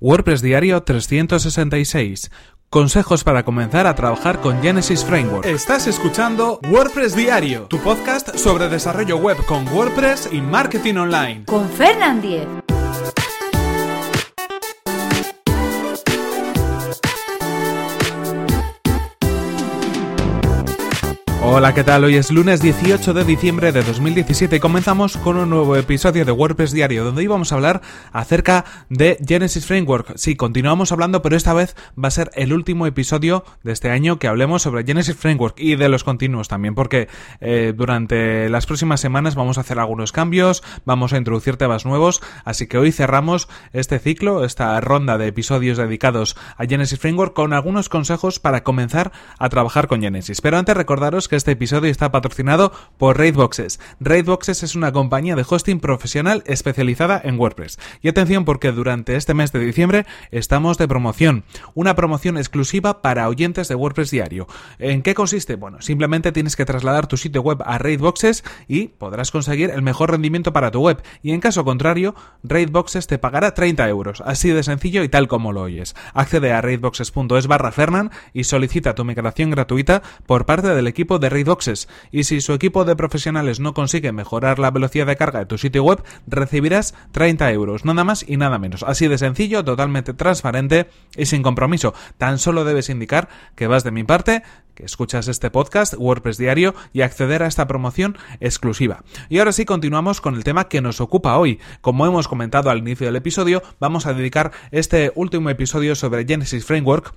WordPress Diario 366. Consejos para comenzar a trabajar con Genesis Framework. Estás escuchando WordPress Diario, tu podcast sobre desarrollo web con WordPress y marketing online. Con Fernand Diez. Hola, ¿qué tal? Hoy es lunes 18 de diciembre de 2017 y comenzamos con un nuevo episodio de WordPress Diario donde íbamos a hablar acerca de Genesis Framework. Sí, continuamos hablando, pero esta vez va a ser el último episodio de este año que hablemos sobre Genesis Framework y de los continuos también, porque eh, durante las próximas semanas vamos a hacer algunos cambios, vamos a introducir temas nuevos, así que hoy cerramos este ciclo, esta ronda de episodios dedicados a Genesis Framework con algunos consejos para comenzar a trabajar con Genesis. Pero antes recordaros que este episodio está patrocinado por Raidboxes. Raidboxes es una compañía de hosting profesional especializada en WordPress. Y atención porque durante este mes de diciembre estamos de promoción. Una promoción exclusiva para oyentes de WordPress diario. ¿En qué consiste? Bueno, simplemente tienes que trasladar tu sitio web a Raidboxes y podrás conseguir el mejor rendimiento para tu web. Y en caso contrario, Raidboxes te pagará 30 euros. Así de sencillo y tal como lo oyes. Accede a raidboxes.es barra Fernan y solicita tu migración gratuita por parte del equipo de Raidboxes y si su equipo de profesionales no consigue mejorar la velocidad de carga de tu sitio web, recibirás 30 euros, nada más y nada menos. Así de sencillo, totalmente transparente y sin compromiso. Tan solo debes indicar que vas de mi parte, que escuchas este podcast, WordPress Diario, y acceder a esta promoción exclusiva. Y ahora sí, continuamos con el tema que nos ocupa hoy. Como hemos comentado al inicio del episodio, vamos a dedicar este último episodio sobre Genesis Framework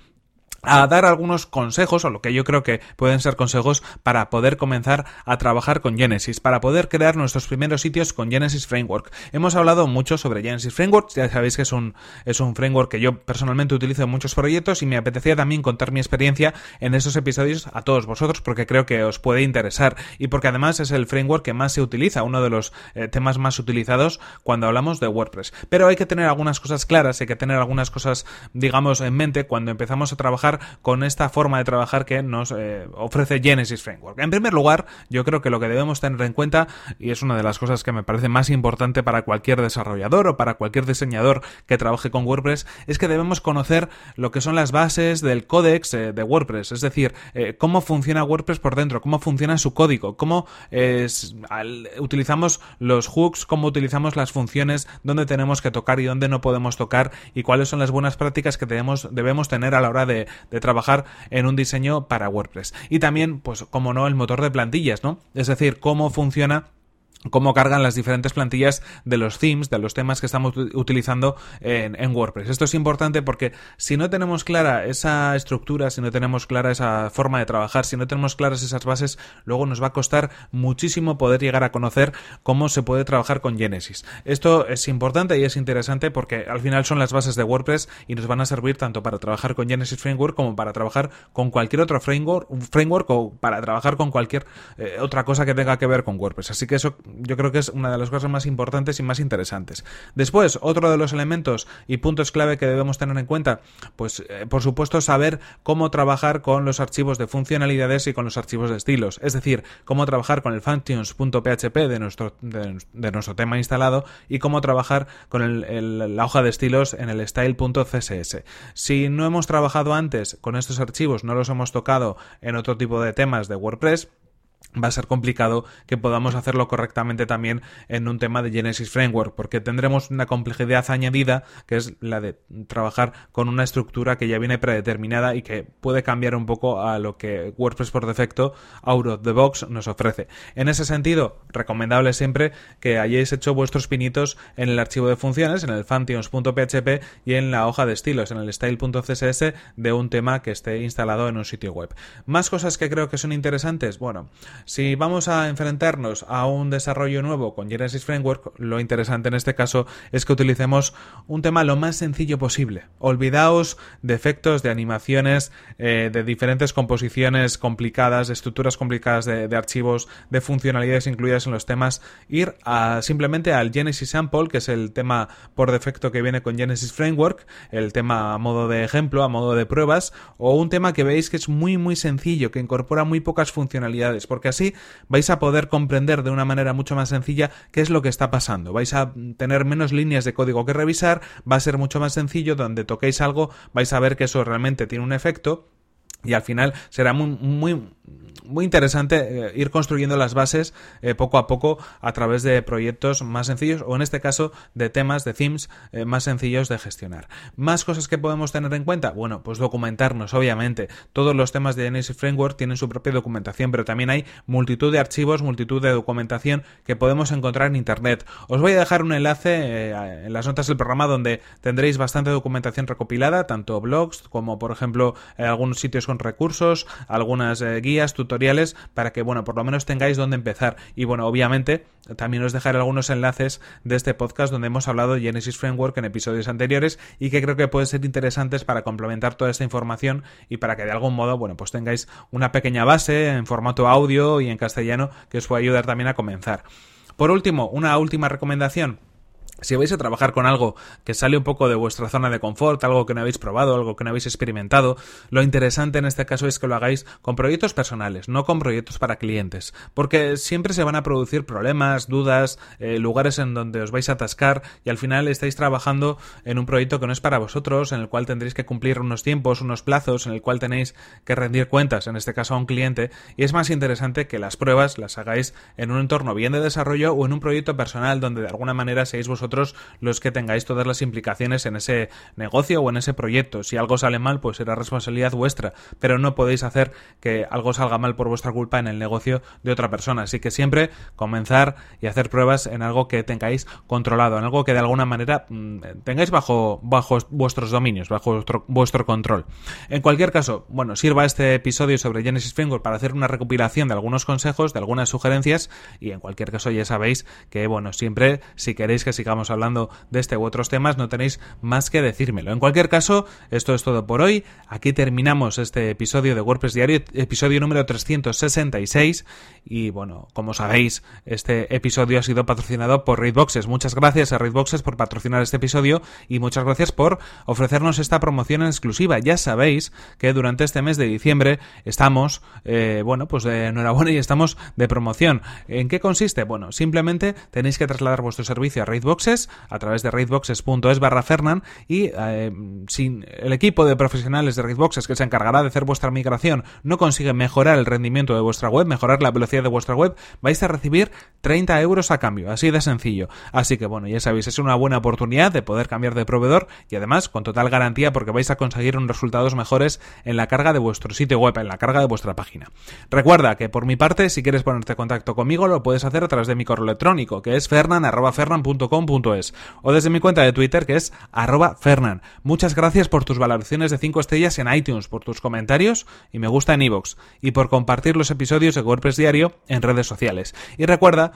a dar algunos consejos, o lo que yo creo que pueden ser consejos para poder comenzar a trabajar con Genesis, para poder crear nuestros primeros sitios con Genesis Framework. Hemos hablado mucho sobre Genesis Framework, ya sabéis que es un, es un framework que yo personalmente utilizo en muchos proyectos y me apetecía también contar mi experiencia en esos episodios a todos vosotros porque creo que os puede interesar y porque además es el framework que más se utiliza, uno de los eh, temas más utilizados cuando hablamos de WordPress. Pero hay que tener algunas cosas claras, hay que tener algunas cosas, digamos, en mente cuando empezamos a trabajar con esta forma de trabajar que nos eh, ofrece Genesis Framework. En primer lugar, yo creo que lo que debemos tener en cuenta, y es una de las cosas que me parece más importante para cualquier desarrollador o para cualquier diseñador que trabaje con WordPress, es que debemos conocer lo que son las bases del códex eh, de WordPress, es decir, eh, cómo funciona WordPress por dentro, cómo funciona su código, cómo utilizamos los hooks, cómo utilizamos las funciones, dónde tenemos que tocar y dónde no podemos tocar, y cuáles son las buenas prácticas que debemos, debemos tener a la hora de, de trabajar en un diseño para WordPress. Y también, pues, como no, el motor de plantillas, ¿no? Es decir, cómo funciona cómo cargan las diferentes plantillas de los themes, de los temas que estamos utilizando en, WordPress. Esto es importante porque si no tenemos clara esa estructura, si no tenemos clara esa forma de trabajar, si no tenemos claras esas bases, luego nos va a costar muchísimo poder llegar a conocer cómo se puede trabajar con Genesis. Esto es importante y es interesante porque al final son las bases de WordPress y nos van a servir tanto para trabajar con Genesis Framework como para trabajar con cualquier otro framework, framework o para trabajar con cualquier eh, otra cosa que tenga que ver con WordPress. Así que eso yo creo que es una de las cosas más importantes y más interesantes. Después, otro de los elementos y puntos clave que debemos tener en cuenta, pues eh, por supuesto saber cómo trabajar con los archivos de funcionalidades y con los archivos de estilos, es decir, cómo trabajar con el functions.php de nuestro, de, nuestro tema instalado y cómo trabajar con la hoja de estilos en el style.css. Si no hemos trabajado antes con estos archivos, no los hemos tocado en otro tipo de temas de WordPress, va a ser complicado que podamos hacerlo correctamente también en un tema de Genesis Framework, porque tendremos una complejidad añadida que es la de trabajar con una estructura que ya viene predeterminada y que puede cambiar un poco a lo que WordPress por defecto out of the box nos ofrece. En ese sentido, recomendable siempre que hayáis hecho vuestros pinitos en el archivo de funciones, en el functions.php y en la hoja de estilos, en el style.css de un tema que esté instalado en un sitio web. Más cosas que creo que son interesantes, bueno, si vamos a enfrentarnos a un desarrollo nuevo con Genesis Framework, lo interesante en este caso es que utilicemos un tema lo más sencillo posible. Olvidaos de efectos, de animaciones, eh, de diferentes composiciones complicadas, de estructuras complicadas de, archivos, de funcionalidades incluidas en los temas. Ir a, simplemente al Genesis Sample, que es el tema por defecto que viene con Genesis Framework, el tema a modo de ejemplo, a modo de pruebas, o un tema que veis que es muy muy sencillo, que incorpora muy pocas funcionalidades porque así vais a poder comprender de una manera mucho más sencilla qué es lo que está pasando. Vais a tener menos líneas de código que revisar, va a ser mucho más sencillo, donde toquéis algo vais a ver que eso realmente tiene un efecto y al final será muy, muy, muy interesante eh, ir construyendo las bases eh, poco a poco a través de proyectos más sencillos o en este caso de temas, de themes eh, más sencillos de gestionar. Más cosas que podemos tener en cuenta, bueno, pues documentarnos, obviamente. Todos los temas de Genesis Framework tienen su propia documentación, pero también hay multitud de archivos, multitud de documentación que podemos encontrar en Internet. Os voy a dejar un enlace en las notas del programa donde tendréis bastante documentación recopilada, tanto blogs como por ejemplo algunos sitios con recursos, algunas guías, tutoriales, para que, bueno, por lo menos tengáis dónde empezar. Y bueno, obviamente también os dejaré algunos enlaces de este podcast donde hemos hablado de Genesis Framework en episodios anteriores y que creo que pueden ser interesantes para complementar toda esta información y para que de algún modo, bueno, pues tengáis una pequeña base en formato audio y en castellano que os pueda ayudar también a comenzar. Por último, una última recomendación si vais a trabajar con algo que sale un poco de vuestra zona de confort, algo que no habéis probado, algo que no habéis experimentado, lo interesante en este caso es que lo hagáis con proyectos personales, no con proyectos para clientes, porque siempre se van a producir problemas, dudas, eh, lugares en donde os vais a atascar y al final estáis trabajando en un proyecto que no es para vosotros, en el cual tendréis que cumplir unos tiempos, unos plazos, en el cual tenéis que rendir cuentas, en este caso a un cliente, y es más interesante que las pruebas las hagáis en un entorno bien de desarrollo o en un proyecto personal donde de alguna manera seáis vosotros los que tengáis todas las implicaciones en ese negocio o en ese proyecto. Si algo sale mal, pues será responsabilidad vuestra, pero no podéis hacer que algo salga mal por vuestra culpa en el negocio de otra persona. Así que siempre comenzar y hacer pruebas en algo que tengáis controlado, en algo que de alguna manera mm, tengáis bajo, bajo vuestros dominios, bajo vuestro, vuestro control. En cualquier caso, bueno, sirva este episodio sobre Genesis Framework para hacer una recopilación de algunos consejos, de algunas sugerencias y en cualquier caso ya sabéis que, bueno, siempre si queréis que sigamos hablando de este u otros temas, no tenéis más que decírmelo. En cualquier caso, esto es todo por hoy. Aquí terminamos este episodio de WordPress Diario, episodio número 366. Y bueno, como sabéis, este episodio ha sido patrocinado por Raidboxes. Muchas gracias a Raidboxes por patrocinar este episodio y muchas gracias por ofrecernos esta promoción en exclusiva. Ya sabéis que durante este mes de diciembre estamos, eh, bueno, pues de enhorabuena y estamos de promoción. ¿En qué consiste? Bueno, simplemente tenéis que trasladar vuestro servicio a Raidboxes a través de raidboxes.es barra Fernan y eh, sin el equipo de profesionales de Raidboxes que se encargará de hacer vuestra migración no consigue mejorar el rendimiento de vuestra web, mejorar la velocidad de vuestra web, vais a recibir 30 euros a cambio, así de sencillo. Así que bueno, ya sabéis, es una buena oportunidad de poder cambiar de proveedor y además con total garantía porque vais a conseguir unos resultados mejores en la carga de vuestro sitio web, en la carga de vuestra página. Recuerda que por mi parte, si quieres ponerte en contacto conmigo, lo puedes hacer a través de mi correo electrónico, que es fernan.fernan.com o desde mi cuenta de Twitter que es arroba fernan. Muchas gracias por tus valoraciones de 5 estrellas en iTunes, por tus comentarios y me gusta en iVoox y por compartir los episodios de WordPress Diario en redes sociales. Y recuerda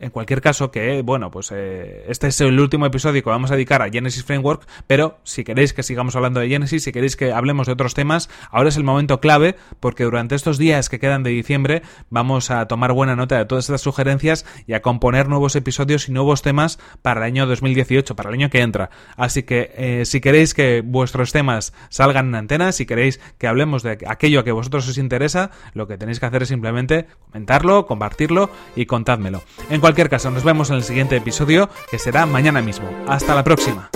en cualquier caso, que bueno, pues eh, este es el último episodio que vamos a dedicar a Genesis Framework, pero si queréis que sigamos hablando de Genesis, si queréis que hablemos de otros temas, ahora es el momento clave porque durante estos días que quedan de diciembre vamos a tomar buena nota de todas estas sugerencias y a componer nuevos episodios y nuevos temas para el año 2018, para el año que entra. Así que eh, si queréis que vuestros temas salgan en antena, si queréis que hablemos de aquello que a vosotros os interesa, lo que tenéis que hacer es simplemente comentarlo, compartirlo y contádmelo. En cualquier caso, nos vemos en el siguiente episodio, que será mañana mismo. Hasta la próxima.